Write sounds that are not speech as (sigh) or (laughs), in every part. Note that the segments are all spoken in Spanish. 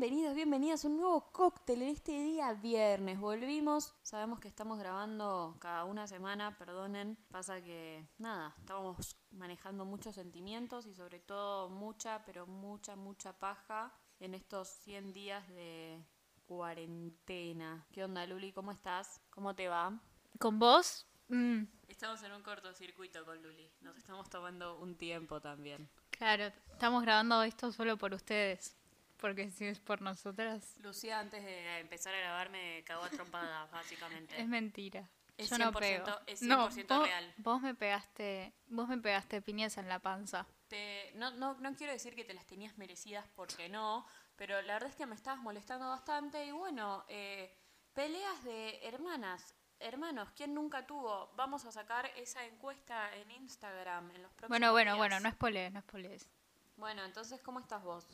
Bienvenidos, bienvenidas a un nuevo cóctel en este día viernes. Volvimos, sabemos que estamos grabando cada una semana, perdonen. Pasa que, nada, estábamos manejando muchos sentimientos y sobre todo mucha, pero mucha, mucha paja en estos 100 días de cuarentena. ¿Qué onda, Luli? ¿Cómo estás? ¿Cómo te va? ¿Con vos? Mm, Estamos en un cortocircuito con Luli. Nos estamos tomando un tiempo también. claro, estamos grabando esto solo por ustedes. Porque si es por nosotras, Lucía, antes de empezar a grabar, me cagó a trompadas, (laughs) básicamente. es mentira. Es Yo no 100%, pego. es no, 100% vos, real. Vos me pegaste, vos me pegaste piñas en la panza. Te- no, no, no quiero decir que te las tenías merecidas porque no, pero la verdad es que me estabas molestando bastante y bueno, eh, peleas de hermanas, hermanos, ¿quién nunca tuvo? Vamos a sacar esa encuesta en Instagram en los próximos Bueno, bueno, días. bueno, no es spoilees, no es spoilees. Bueno, entonces, ¿cómo estás vos?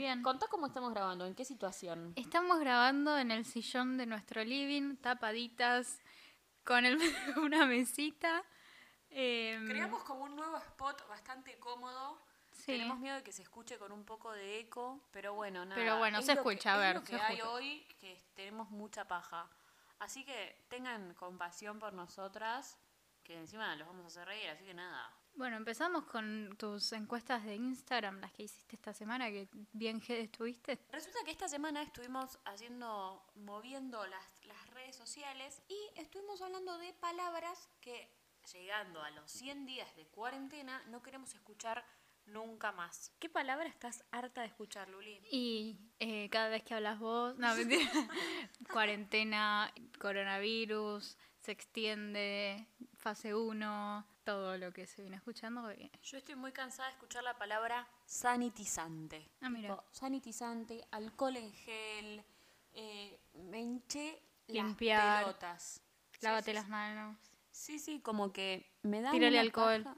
Bien. Contá cómo estamos grabando, en qué situación. Estamos grabando en el sillón de nuestro living, tapaditas, con el, (laughs) una mesita. em, Creamos como un nuevo spot bastante cómodo. Sí. Tenemos miedo de que se escuche con un poco de eco, pero bueno, nada. Pero bueno, es se lo que- escucha, a es ver, lo que se hay escucha. hoy, que tenemos mucha paja. Así que tengan compasión por nosotras, que encima los vamos a hacer reír, así que nada. Bueno, empezamos con tus encuestas de Instagram, las que hiciste esta semana, que bien estuviste. Resulta que esta semana estuvimos haciendo, moviendo las, las redes sociales y estuvimos hablando de palabras que, llegando a los 100 días de cuarentena, no queremos escuchar nunca más. ¿Qué palabra estás harta de escuchar, Luli? Y eh, cada vez que hablas vos, no, mentira. (laughs) cuarentena, coronavirus, se extiende, fase 1, todo lo que se viene escuchando. Yo estoy muy cansada de escuchar la palabra sanitizante. Ah, mira. Tipo, sanitizante, alcohol en gel, eh, me hinché Limpiar. las pelotas. Lávate Sí, sí, las manos. Sí, sí, como que me da Tírale alcohol. paja.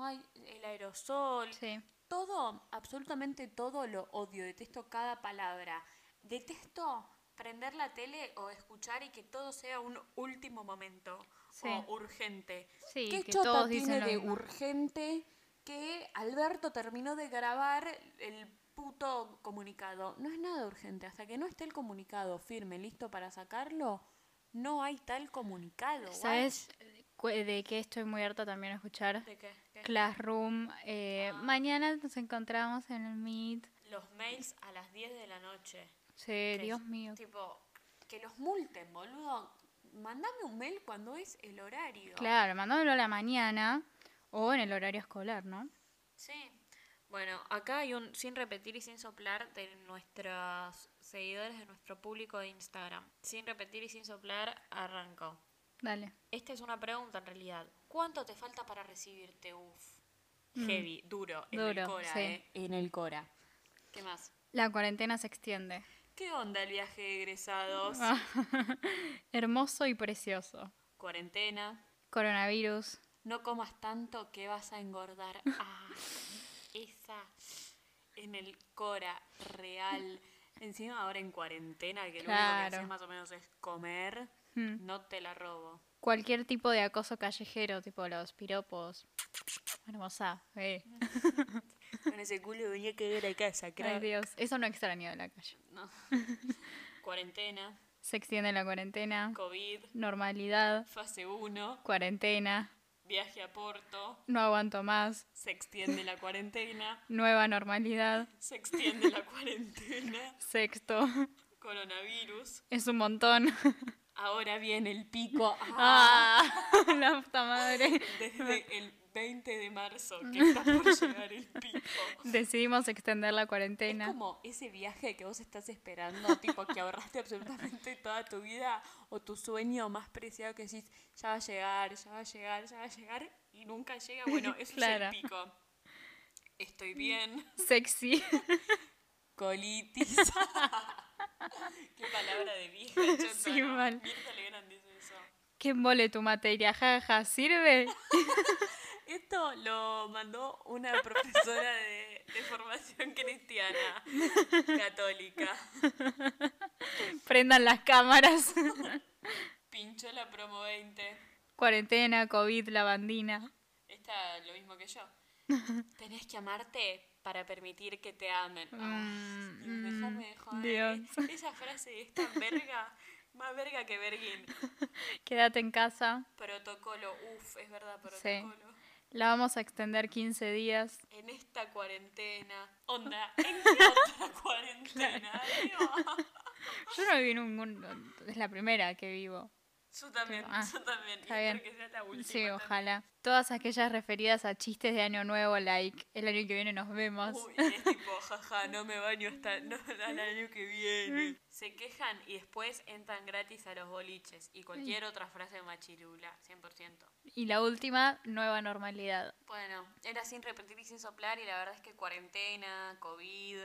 Ay, el aerosol. Sí. Todo, absolutamente todo lo odio. Detesto cada palabra. Detesto prender la tele o escuchar y que todo sea un último momento Sí. o urgente. Sí, ¿Qué que chota todos tiene de urgente que Alberto terminó de grabar el puto comunicado? No es nada urgente. Hasta que no esté el comunicado firme, listo para sacarlo, no hay tal comunicado. ¿Sabes de qué estoy muy harta también a escuchar? ¿De qué? ¿Qué? Classroom. eh, Mañana nos encontramos en el Meet. Los mails a las 10 de la noche. Sí, Que Dios es, mío. Tipo, que los multen, boludo. Mandame un mail cuando es el horario. Claro, mandámelo a la mañana o en el horario escolar, ¿no? Sí. Bueno, acá hay un sin repetir y sin soplar de nuestros seguidores, de nuestro público de Instagram. Sin repetir y sin soplar, arrancó. Dale. Esta es una pregunta en realidad. ¿Cuánto te falta para recibirte? Uf. Heavy, duro, en el Cora, sí. eh. En el Cora. ¿Qué más? La cuarentena se extiende. ¿Qué onda el viaje de egresados? Ah. (laughs) Hermoso y precioso. Cuarentena. Coronavirus. No comas tanto que vas a engordar. (laughs) Ah, esa en el Cora real. Encima ahora en cuarentena, que lo único que haces más o menos es comer, Hmm. no te la robo. Cualquier tipo de acoso callejero, tipo los piropos. Hermosa. eh. (laughs) Con ese culo venía a caer a casa, (laughs) Ay, crack. Dios. Eso no extraño de la calle. No. (laughs) Cuarentena, Se extiende la cuarentena. COVID, Normalidad. fase 1, Cuarentena. viaje a Porto, No aguanto más. se extiende la cuarentena, (laughs) Nueva normalidad. se extiende la cuarentena, Sexto. coronavirus, Es un montón. ahora viene el pico. Ah. ¡Ah! La puta madre. Desde el 20 de marzo que está por llegar el (laughs) pico. Decidimos extender la Es cuarentena. como ese viaje que vos estás esperando, (laughs) tipo que ahorraste absolutamente toda tu vida o tu sueño más preciado que decís, ya va a llegar, ya va a llegar, ya va a llegar y nunca llega. Bueno, (laughs) eso Claro. es el pico. Estoy bien, Sexy. colitis. Qué palabra de vieja, chota, Sí, ¿no? mal. Mirta Legrand dice eso. ¿Qué mole tu materia? Jaja, ¿sirve? Esto lo mandó una profesora de, de formación (laughs) cristiana católica. (laughs) Prendan las cámaras. (laughs) Pinchó la promo 20. Cuarentena, COVID, lavandina. Esta lo mismo que yo. Tenés que amarte para permitir que te amen. Mm, Dios, mm, déjame de joder. Dios. Esa frase es tan verga, más verga que verguín. Quédate en casa. Protocolo, uff, es verdad, Sí. La vamos a extender 15 días. En esta cuarentena. Onda, (laughs) ¿en qué otra cuarentena? Yo no viví ningún... Es la primera que vivo. Yo también, Ah, yo también. Y está espero bien. que sea la última. Sí, también. ojalá. Todas aquellas referidas a chistes de Año Nuevo, like, el año que viene nos vemos. Uy, es tipo, jaja, no me baño hasta no, al año que viene. (laughs) Se quejan y después entran gratis a los boliches y cualquier otra frase machirula, 100%. Y la última, nueva normalidad. Bueno, era sin repetir y sin soplar y la verdad es que cuarentena, COVID,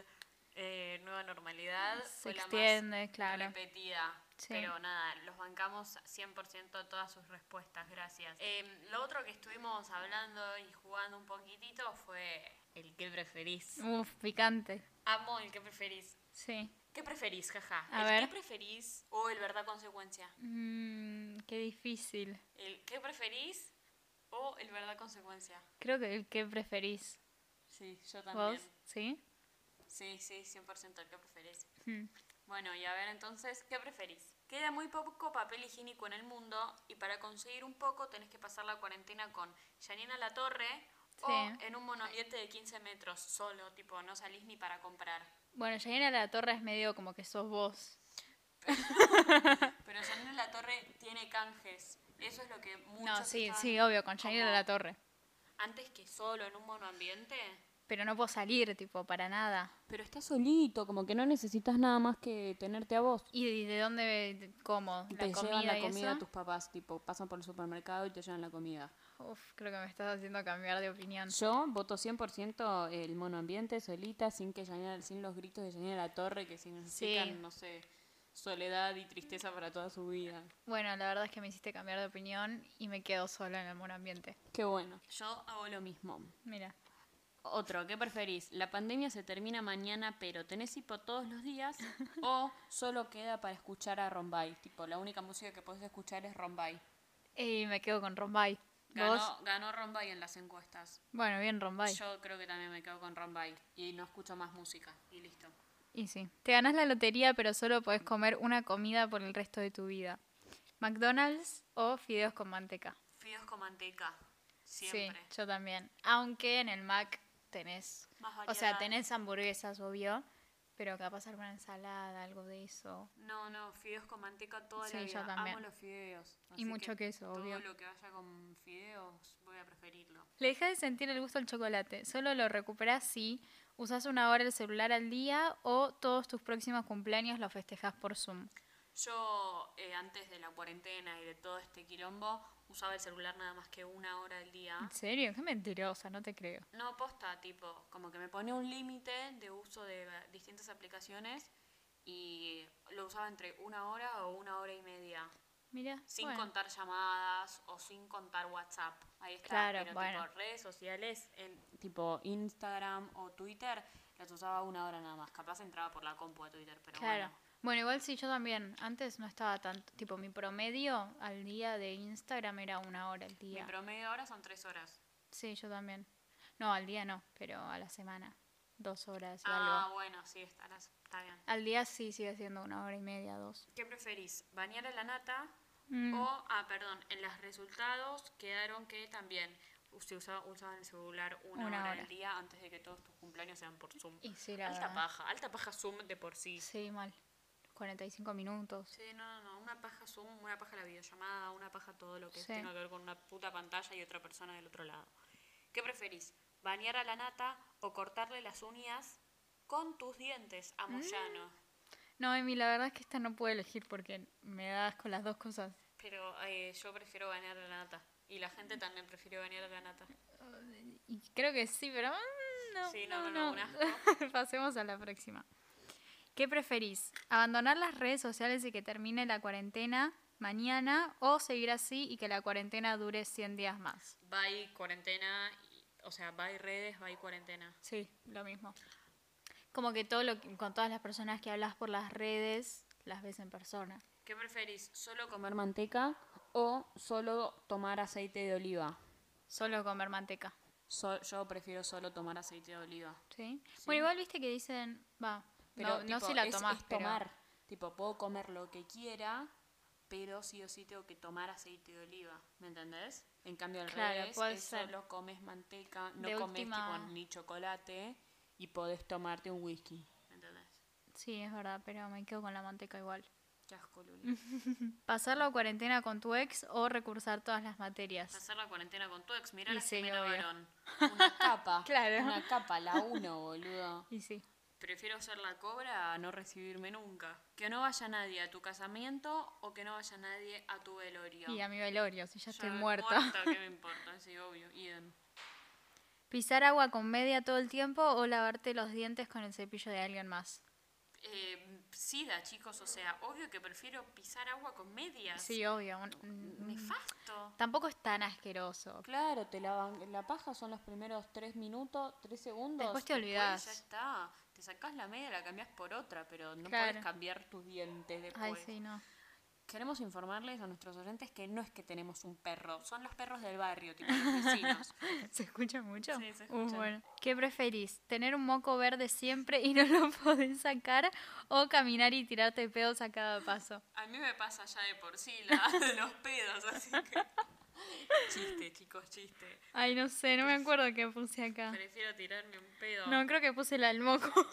eh, nueva normalidad Se fue la extiende, más claro. repetida. Sí. Pero nada, los bancamos 100% todas sus respuestas, gracias. Eh, lo otro que estuvimos hablando y jugando un poquitito fue el que preferís. Uf, picante. Amo el que preferís. Sí. ¿Qué preferís, jaja? A ¿El ver. qué preferís o el verdad consecuencia? Mm, qué difícil. ¿El qué preferís o el verdad consecuencia? Creo que el que preferís. Sí, yo también. ¿Vos? ¿Sí? Sí, sí, 100% el que preferís. Mm. Bueno, y a ver entonces, ¿qué preferís? Queda muy poco papel higiénico en el mundo y para conseguir un poco tenés que pasar la cuarentena con Janina La Torre o en un monoambiente de 15 metros solo, tipo, no salís ni para comprar. Bueno, Janina La Torre es medio como que sos vos. Pero Janina La Torre tiene canjes. Eso es lo que muchos No, sí, sí, obvio, con Janina La Torre. Antes que solo en un monoambiente. Pero no puedo salir, tipo, para nada. Pero estás solito, como que no necesitas nada más que tenerte a vos. ¿Y de dónde de- como? ¿La te comida llevan la comida eso? tus papás, tipo, pasan por el supermercado y te llevan la comida. Uf, creo que me estás haciendo cambiar de opinión. Yo voto 100% el monoambiente solita, sin que Janina- sin los gritos de Janina La Torre que significan, Sí. no sé, soledad y tristeza para toda su vida. Bueno, la verdad es que me hiciste cambiar de opinión y me quedo sola en el monoambiente. Qué bueno. Yo hago lo mismo. Mira. Otro, ¿qué preferís? ¿La pandemia se termina mañana pero tenés hipo todos los días? ¿O (laughs) solo queda para escuchar a Rombay? Tipo, la única música que podés escuchar es Rombay. Y me quedo con Rombay. Ganó, ganó Rombay en las encuestas. Bueno, bien Rombay. Yo creo que también me quedo con Rombay y no escucho más música y listo. Y sí. Te ganas la lotería, pero solo podés comer una comida por el resto de tu vida. McDonald's o fideos con manteca. Fideos con manteca, siempre. Sí, yo también. Aunque en el Mac tenés, Más o sea, tenés hamburguesas, obvio, pero capaz alguna ensalada, algo de eso. No, no, fideos con manteca toda Sí, la yo vida. también. Amo los fideos. Y mucho que queso, obvio. Todo lo que vaya con fideos voy a preferirlo. Le dejas de sentir el gusto al chocolate. Solo lo recuperás si usas una hora el celular al día o todos tus próximos cumpleaños los festejas por Zoom. Yo, eh, antes de la cuarentena y de todo este quilombo, usaba el celular nada más que una hora al día. ¿En serio? Qué mentirosa, no te creo. No, posta, tipo, como que me ponía un límite de uso de distintas aplicaciones y lo usaba entre una hora o una hora y media. Mira, Sin bueno. contar llamadas o sin contar WhatsApp. Ahí está. Claro, Pero bueno. tipo redes sociales, en, tipo Instagram o Twitter, las usaba una hora nada más. Capaz entraba por la compu a Twitter, pero Claro. bueno. Bueno, igual sí, yo también. Antes no estaba tanto. Tipo, mi promedio al día de Instagram era una hora al Mi día. promedio ahora son tres horas. Sí, yo también. No, al día no, pero a la semana. Dos horas y Ah, algo. bueno, sí, está, está bien. Al día sí sigue siendo una hora y media, dos. ¿Qué preferís? ¿Bañar a la nata? Mm. O, ah, perdón, en los resultados quedaron que también usaba, usaban el celular una, Una hora, hora. al día antes de que todos tus cumpleaños sean por Zoom. Y sí, la alta verdad. paja, alta paja Zoom de por sí. Sí, mal. 45 minutos. Sí, no, no, no, una paja Zoom, una paja la videollamada, una paja todo lo que Sí. tenga que ver con una puta pantalla y otra persona del otro lado. ¿Qué preferís? ¿Bañar a la nata o cortarle las uñas con tus dientes a Moyano? No, Emi, la verdad es que esta no puedo elegir porque me das con las dos cosas. Pero eh, yo prefiero bañar a la nata. Y la gente también prefiere bañar a la nata. Y creo que sí, pero mm, no. Sí, no, no, no. (laughs) Pasemos a la próxima. ¿Qué preferís? ¿Abandonar las redes sociales y que termine la cuarentena mañana o seguir así y que la cuarentena dure 100 días más? Bye cuarentena, o sea, bye redes, bye cuarentena. Sí, lo mismo. Como que todo lo que- con todas las personas que hablas por las redes las ves en persona. ¿Qué preferís? ¿Solo comer manteca o solo tomar aceite de oliva? Solo comer manteca. So- yo prefiero solo tomar aceite de oliva. ¿Sí? Sí. Bueno, igual viste que dicen, va, Pero, no, no tipo, si la es- tomás, es pero... tomar. Tipo, puedo comer lo que quiera, pero sí o sí tengo que tomar aceite de oliva. ¿Me entendés? En cambio, al Claro, revés, es ser. solo comes manteca, no De comes última- tipo, ni chocolate y podés tomarte un whisky. ¿Me entendés? Sí, es verdad, pero me quedo con la manteca igual. Qué asco, Luli. (laughs) Pasar la cuarentena con tu ex o recursar todas las materias. Pasar la cuarentena con tu ex, mirá Y la sí. Una capa. (laughs) Claro. Una capa, la uno, boludo. Y sí. Prefiero ser la cobra a no recibirme nunca. Que no vaya nadie a tu casamiento o que no vaya nadie a tu velorio. Y a mi velorio, si ya estoy Ya, muerta. ¿Qué me (laughs) importa? Sí, obvio. Idem. ¿Pisar agua con media todo el tiempo o lavarte los dientes con el cepillo de alguien más? Eh, sida, chicos. O sea, obvio que prefiero pisar agua con medias. Sí, obvio. Nefasto. Tampoco es tan asqueroso. Claro, te lavan, la paja son los primeros tres minutos, tres segundos. Después te olvidás. ya está. Te sacás la media, la cambias por otra, pero no Claro. puedes cambiar tus dientes después. Ay, sí, no. Queremos informarles a nuestros oyentes que no es que tenemos un perro, son los perros del barrio, tipo los vecinos. (laughs) ¿Se escucha mucho? Sí, se Uh, escucha. bueno. ¿Qué preferís? ¿Tener un moco verde siempre y no lo (laughs) podés sacar? ¿O caminar y tirarte pedos a cada paso? A mí me pasa ya de por sí la (laughs) los pedos, así que. Chiste, chicos, chiste. Ay, no sé, no me acuerdo qué puse acá. Prefiero tirarme un pedo. No, creo que puse la del moco. (laughs)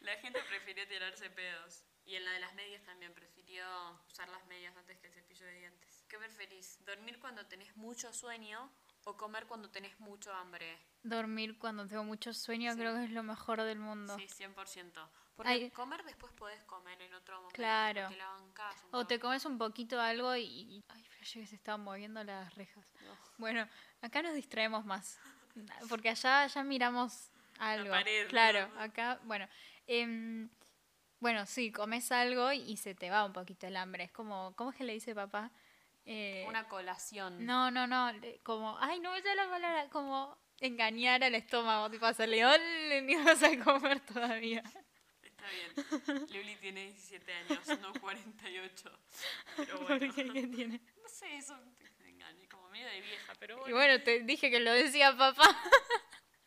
La gente prefirió tirarse pedos. Y en la de las medias también prefirió usar las medias antes que el cepillo de dientes. ¿Qué preferís? ¿Dormir cuando tenés mucho sueño o comer cuando tenés mucho hambre? Dormir cuando tengo mucho sueño Sí. creo que es lo mejor del mundo. Sí, 100%. Porque Ay. comer después podés comer en otro momento. Claro. La bancás O te comes un poquito algo y... y- Ay, flashé que se estaban moviendo las rejas. No. Bueno, acá nos distraemos más. Porque allá ya miramos algo. pared, claro, ¿no? acá, bueno. em, bueno, sí, comes algo y se te va un poquito el hambre. Es como, ¿cómo es que le dice papá? Eh, Una colación. No, no, no, como, ay, no me sale la palabra, como engañar al estómago, tipo hacerle, "Ole, ni vas a comer todavía. Está bien. Luli tiene 17 años, no 48. (laughs) Pero ¿Por bueno. qué? ¿Qué tiene? Sé, eso me engañé, como medio de vieja, pero Y bueno. bueno, te dije que lo decía papá. (laughs)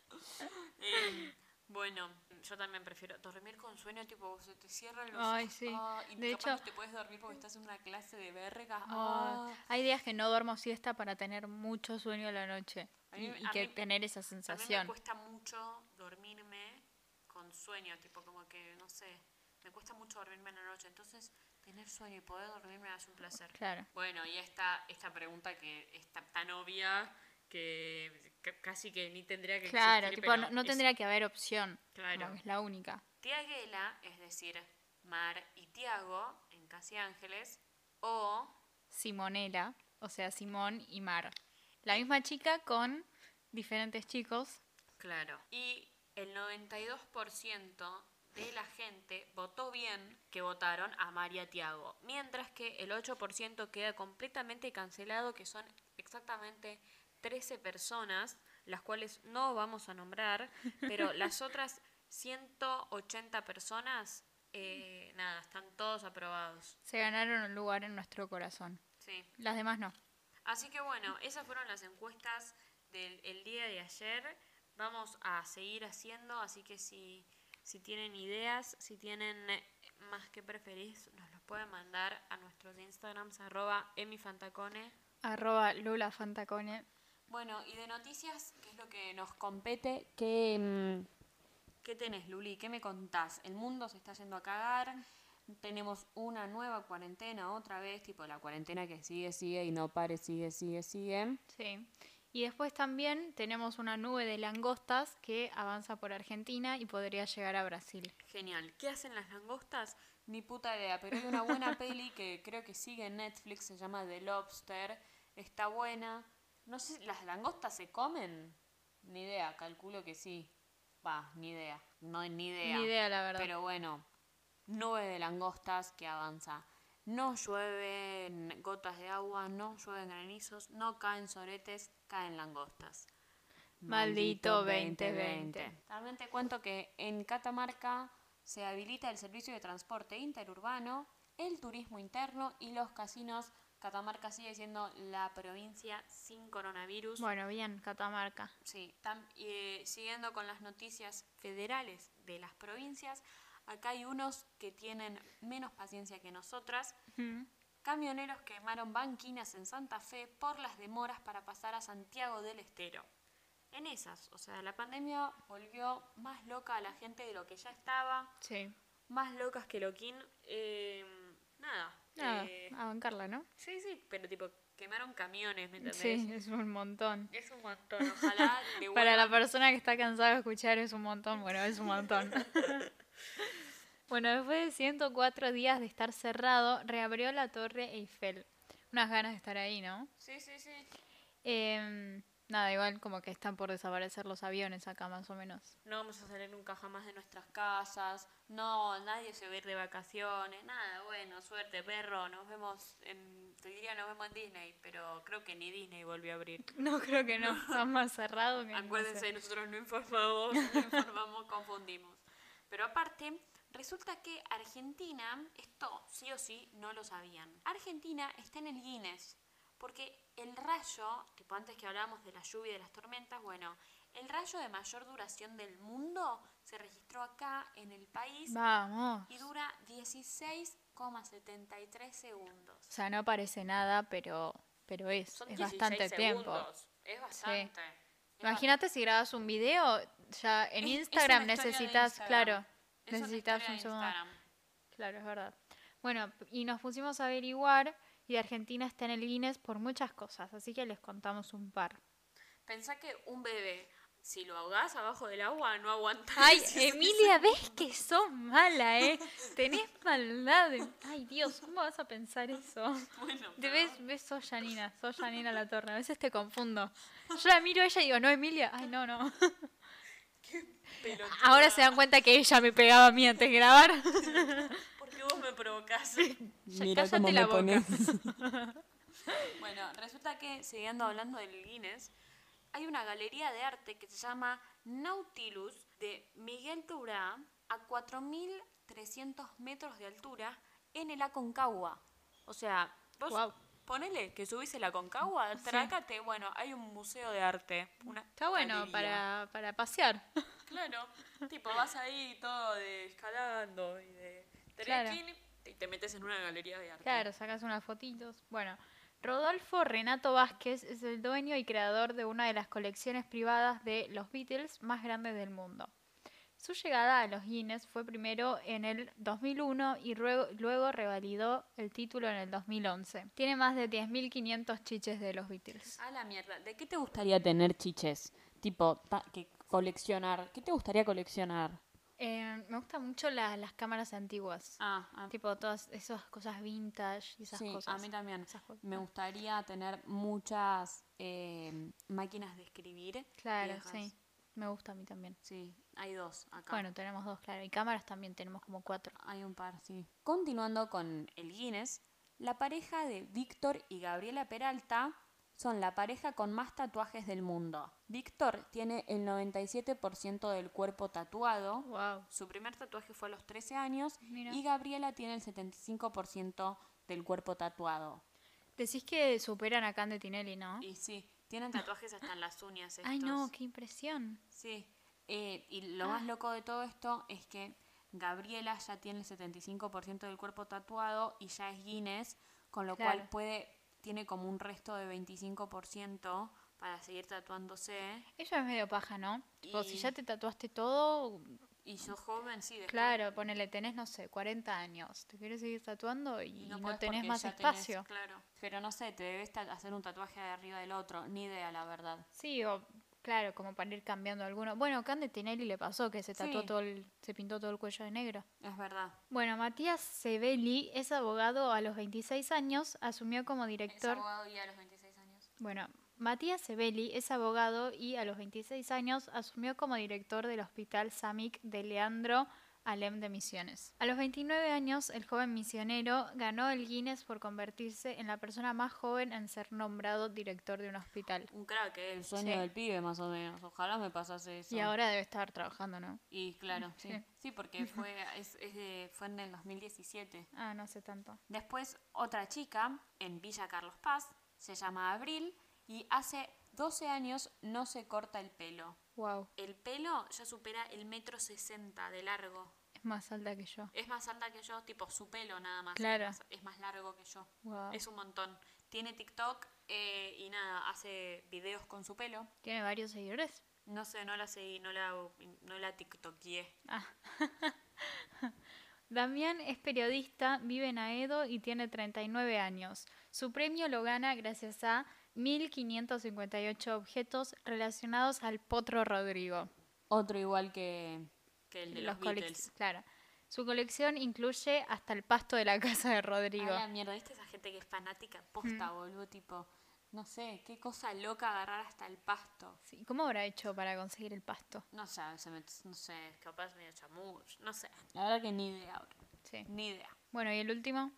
Eh, bueno, yo también prefiero dormir con sueño, tipo, se te cierran los Ay, ojos. sí. ah, y De capaz hecho- no te puedes dormir porque estás en una clase de verga. Ah, ah. hay días que no duermo siesta para tener mucho sueño a la noche A y, mí- y a que mí- tener esa A mí me sensación. cuesta mucho dormirme con sueño, tipo como que, no sé, me cuesta mucho dormirme en la noche. Entonces, tener sueño y poder dormirme me hace un placer. Claro. Bueno, y esta, esta pregunta que está tan obvia que ca- casi que ni tendría que Claro, existir, tipo, no, no es- tendría que haber opción. Claro. es la única. Tiaguela, es decir, Mar y Tiago en Casi Ángeles, o Simonela, o sea, Simón y Mar. La misma chica con diferentes chicos. Claro. Y el 92% de la gente votó bien que votaron a María Tiago, mientras que el 8% queda completamente cancelado, que son exactamente 13 personas, las cuales no vamos a nombrar, pero (laughs) las otras 180 personas, eh, nada, están todos aprobados. Se ganaron un lugar en nuestro corazón. Sí. Las demás no. Así que bueno, esas fueron las encuestas del el día de ayer. Vamos a seguir haciendo, así que si, si tienen ideas, si tienen eh, más que preferís, nos los pueden mandar a nuestros Instagrams, arroba emifantacone. Arroba Lula Fantacone. Bueno, y de noticias, ¿qué es lo que nos compete? ¿Qué, mm, ¿Qué tenés, Luli? ¿Qué me contás? El mundo se está yendo a cagar. Tenemos una nueva cuarentena otra vez, tipo la cuarentena que sigue, sigue y no pare, sigue, sigue, sigue. Sí. Y después también tenemos una nube de langostas que avanza por Argentina y podría llegar a Brasil. Genial. ¿Qué hacen las langostas? Ni puta idea, pero hay una buena (laughs) peli que creo que sigue en Netflix, se llama The Lobster. Está buena. No sé, ¿las langostas se comen? Ni idea, calculo que sí. Va, ni idea. No, ni idea. Ni idea, la verdad. Pero bueno, nube de langostas que avanza. No llueven gotas de agua, no llueven granizos, no caen soretes, caen langostas. Maldito 2020. También te cuento que en Catamarca se habilita el servicio de transporte interurbano, el turismo interno y los casinos Catamarca sigue siendo la provincia sin coronavirus. Bueno, bien, Catamarca. Sí, tam- eh, siguiendo con las noticias federales de las provincias, acá hay unos que tienen menos paciencia que nosotras. Camioneros quemaron banquinas en Santa Fe por las demoras para pasar a Santiago del Estero. En esas, o sea, la pandemia volvió más loca a la gente de lo que ya estaba, Sí. más locas que loquín. Eh, nada. Nada, eh, a bancarla, ¿no? sí, sí, pero tipo, quemaron camiones, ¿me entendés? Sí, es un montón. Es un montón, ojalá (laughs) Para la persona que está cansada de escuchar es un montón, bueno, es un montón. (laughs) bueno, después de 104 días de estar cerrado, reabrió la Torre Eiffel. Unas ganas de estar ahí, ¿no? Sí, sí, sí. Em, nada, igual como que están por desaparecer los aviones acá más o menos. No vamos a salir nunca jamás de nuestras casas. No, nadie se va a ir de vacaciones. Nada, bueno, suerte, perro. Nos vemos en. Te diría nos vemos en Disney, pero creo que ni Disney volvió a abrir. (laughs) No, creo que no, (laughs) está más cerrado que no Acuérdense, sé. nosotros no informamos, no informamos, confundimos. Pero aparte, resulta que Argentina, esto sí o sí no lo sabían. Argentina está en el Guinness, porque el rayo, tipo antes que hablábamos de la lluvia y de las tormentas, bueno, el rayo de mayor duración del mundo se registró acá en el país Vamos. y dura 16,73 segundos. O sea, no parece nada, pero, pero es, Son es 16 bastante tiempo. segundos. Es bastante. Es Imagínate si grabas un video, ya en Es- Instagram necesitas, Instagram. claro, Es necesitas un segundo. Instagram. Claro, es verdad. Bueno, y nos pusimos a averiguar y Argentina está en el Guinness por muchas cosas, así que les contamos un par. Pensá que un bebé, si lo ahogás abajo del agua, no aguanta. Ay, (laughs) 16 Emilia, ves que sos mala, ¿eh? Tenés maldad. Ay, Dios, ¿cómo vas a pensar eso? Bueno, pero- ves, ves, sos Janina, sos Janina La Torre. A veces te confundo. Yo la miro a ella y digo, no, Emilia. Ay, no, no. (laughs) Ahora se dan cuenta que ella me pegaba a mí antes de grabar. (laughs) Porque vos me provocás. Ya, Mira cállate cómo la me boca. pones. (laughs) bueno, resulta que, siguiendo hablando del Guinness, hay una galería de arte que se llama Nautilus de Miguel Turá a 4.300 metros de altura en el Aconcagua. O sea, vos Guau. Ponele que subís el Aconcagua, trácate, bueno, hay un museo de arte. Una Está bueno para, para pasear. (laughs) Claro, tipo vas ahí todo de escalando y de Claro. y te metes en una galería de arte. Claro, sacas unas fotitos. Bueno, Rodolfo Renato Vázquez es el dueño y creador de una de las colecciones privadas de los Beatles más grandes del mundo. Su llegada a los Guinness fue primero en el 2001 y luego, luego revalidó el título en el 2011. Tiene más de 10.500 chiches de los Beatles. A la mierda, ¿de qué te gustaría tener chiches? Tipo, que coleccionar. ¿Qué te gustaría coleccionar? Eh, me gustan mucho la- las cámaras antiguas. Ah, ah, Tipo todas esas cosas vintage y esas Sí, cosas. a mí también. Me gustaría tener muchas eh, máquinas de escribir. Claro, viejas. sí. Me gusta a mí también. Sí, hay dos acá. Bueno, tenemos dos, claro. Y cámaras también tenemos como cuatro. Hay un par, sí. Continuando con el Guinness, la pareja de Víctor y Gabriela Peralta son la pareja con más tatuajes del mundo. Víctor tiene el 97% del cuerpo tatuado. Wow. Su primer tatuaje fue a los 13 años Mira. y Gabriela tiene el 75% del cuerpo tatuado. Decís que superan a Cande Tinelli, ¿no? Y sí, tienen tatuajes hasta en las uñas estos. Ay, no, qué impresión. Sí, eh, y lo más loco de todo esto es que Gabriela ya tiene el 75% del cuerpo tatuado y ya es Guinness, con lo Claro. cual puede tiene como un resto de 25% para seguir tatuándose. Eso es medio paja, ¿no? Tipo, si Y- ya te tatuaste todo, Y sos joven, sí, después- claro, ponele, tenés, no sé, 40 años. Te quieres seguir tatuando y, no, podés tenés más ya tenés- espacio. claro. Pero no sé, te debes hacer un tatuaje de arriba del otro, ni idea, la verdad. Sí, o claro, como para ir cambiando alguno. Bueno, Cande Tinelli le pasó que se tatuó Sí. todo el, se pintó todo el cuello de negro. Es verdad. Bueno, Matías Sebeli es abogado a los 26 años, asumió como Es director. abogado y a los 26 años. Bueno, Matías Sebeli es abogado y a los 26 años asumió como director del Hospital Samic de Leandro Alem de Misiones. A los 29 años, el joven misionero ganó el Guinness por convertirse en la persona más joven en ser nombrado director de un hospital. Un crack, ¿eh? el sueño Sí. del pibe más o menos. Ojalá me pasase eso. Y ahora debe estar trabajando, ¿no? Y claro, sí. (laughs) Sí. Sí, porque fue, es, es de- fue en el 2017. Ah, no sé tanto. Después otra chica en Villa Carlos Paz, se llama Abril y hace 12 años no se corta el pelo. Wow, El pelo ya supera el metro sesenta de largo. es más alta que yo. Es más alta que yo, tipo su pelo nada más. Claro. Es más, es más largo que yo. Wow. Es un montón. Tiene TikTok eh, y nada, hace videos con su pelo. ¿Tiene varios seguidores? No sé, no la seguí, no la, no la TikTokié. Ah. (laughs) Damián es periodista, vive en Aedo y tiene 39 años. Su premio lo gana gracias a 1.558 objetos relacionados al Potro Rodrigo. Otro igual que, que el de los, colec- Beatles. Claro. Su colección incluye hasta el pasto de la casa de Rodrigo. A la mierda, ¿viste esa gente que es fanática posta, boludo? Tipo, no sé, qué cosa loca agarrar hasta el pasto. Sí, ¿Cómo habrá hecho para conseguir el pasto? No sé, se me- no sé, capaz medio chamuch, no sé. La verdad que ni idea ahora, Sí. ni idea. Bueno, y el último.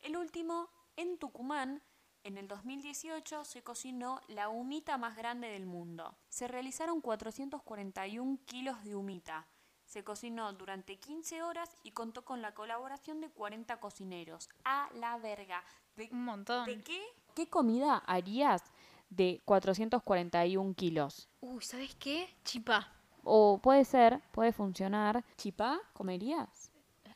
El último, en Tucumán, en el 2018 se cocinó la humita más grande del mundo. Se realizaron 441 kilos de humita. Se cocinó durante 15 horas y contó con la colaboración de 40 cocineros. A la verga. ¿De, Un montón. de qué? ¿Qué comida harías de 441 kilos? Uy, ¿sabes qué? Chipá. O puede ser, puede funcionar. ¿Chipá? ¿Comerías?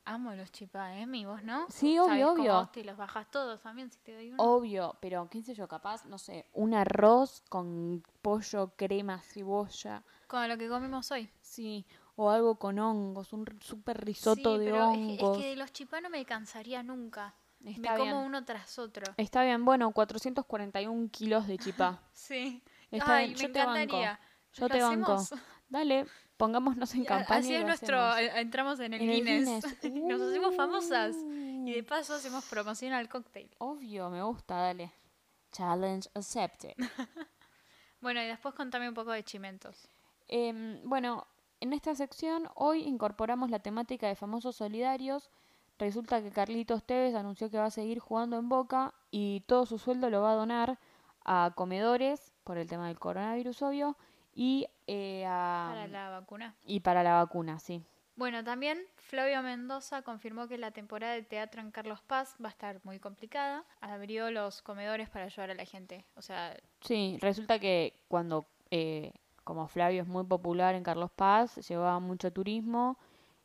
Amo los chipá, ¿eh? Mi vos, ¿no? Sí, ¿Sabes obvio, cómo obvio. vos te los bajas todos también si te doy uno? Obvio, pero qué sé yo, capaz, no sé, un arroz con pollo, crema, cebolla, Con lo que comimos hoy. sí, o algo con hongos, un r- super risotto Sí, de pero es- es, hongos. que de los chipá no me cansaría nunca. Está me como uno tras otro. Está bien, bueno, 441 kilos de chipá. (laughs) Sí. Está Ay, bien, me yo te banco. encantaría. Yo ¿Lo te banco. hacemos? Dale, pongámonos en campaña. Así es nuestro. hacemos. eh, Entramos en el En el Guinness. Guinness. (laughs) Nos hacemos famosas. Y de Uh. paso hacemos promoción al cóctel. Obvio, me gusta, dale. Challenge accepted. (laughs) Bueno, y después contame un poco de chimentos. Em, bueno, en esta sección hoy incorporamos la temática de famosos solidarios. Resulta que Carlitos Tevez anunció que va a seguir jugando en Boca y todo su sueldo lo va a donar a comedores, por el tema del coronavirus, obvio, y, eh, a- Para la vacuna. y para la vacuna, sí. Bueno, también Flavio Mendoza confirmó que la temporada de teatro en Carlos Paz va a estar muy complicada. Abrió los comedores para ayudar a la gente. O sea, Sí, resulta que cuando, eh, como Flavio es muy popular en Carlos Paz, llevaba mucho turismo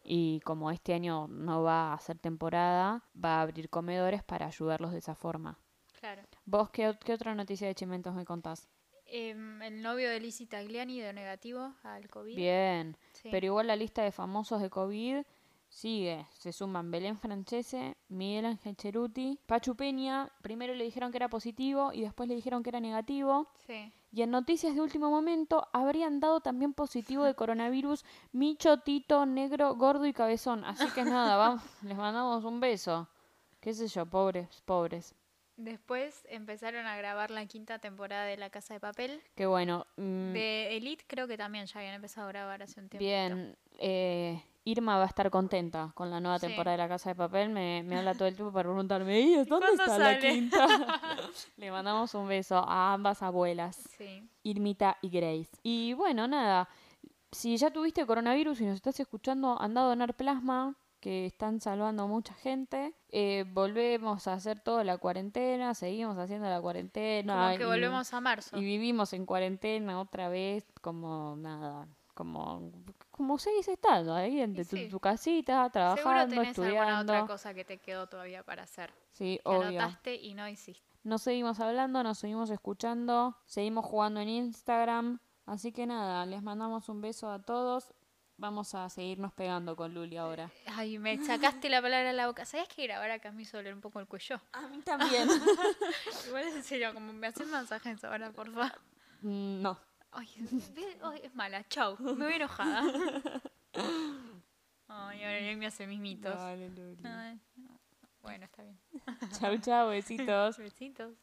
y como este año no va a ser temporada, va a abrir comedores para ayudarlos de esa forma. claro. ¿Vos qué, qué otra noticia de Chimentos me contás? Em, el novio de Lizzie Tagliani dio negativo al COVID. Bien, Sí. pero igual la lista de famosos de COVID sigue. Se suman Belén Francese, Miguel Ángel Cheruti, Pachu Peña. Primero le dijeron que era positivo y después le dijeron que era negativo. Sí. Y en noticias de último momento habrían dado también positivo de coronavirus (laughs) Micho, Tito, Negro, Gordo y Cabezón. Así que nada, (laughs) vamos, les mandamos un beso. Qué sé yo, pobres, pobres. Después empezaron a grabar la quinta temporada de La Casa de Papel. Qué bueno. mm, De Elite creo que también ya habían empezado a grabar hace un tiempo. Bien, eh, Irma va a estar contenta con la nueva Sí. temporada de La Casa de Papel. Me, me habla todo el tiempo para preguntarme, ¿y dónde está la sale?" quinta? (laughs) Le mandamos un beso a ambas abuelas, Sí. Irmita y Grace. Y bueno, nada, si ya tuviste coronavirus y nos estás escuchando, anda a donar plasma, que están salvando a mucha gente. Eh, volvemos a hacer toda la cuarentena, seguimos haciendo la cuarentena. Como que y- volvemos a marzo. y vivimos en cuarentena otra vez, como nada, como, como seguís estando ahí en tu, casita, Seguro trabajando, tenés alguna estudiando. otra cosa que te quedó todavía para hacer. Sí, Que obvio. anotaste y no hiciste. Nos seguimos hablando, nos seguimos escuchando, seguimos jugando en Instagram. Así que nada, les mandamos un beso a todos. Vamos a seguirnos pegando con Luli ahora. Ay, me sacaste la palabra de la boca. ¿Sabías que grabar acá me hizo doler un poco el cuello? A mí también. (laughs) Igual es en serio, como me hacen masajes ahora, por favor. Mm, no. Ay, es mala, chau. Me voy enojada. (laughs) Ay, ahora él me hace mimitos. Dale, Luli. Ay, no. Bueno, está bien. Chau, chau, (laughs) besitos. Besitos.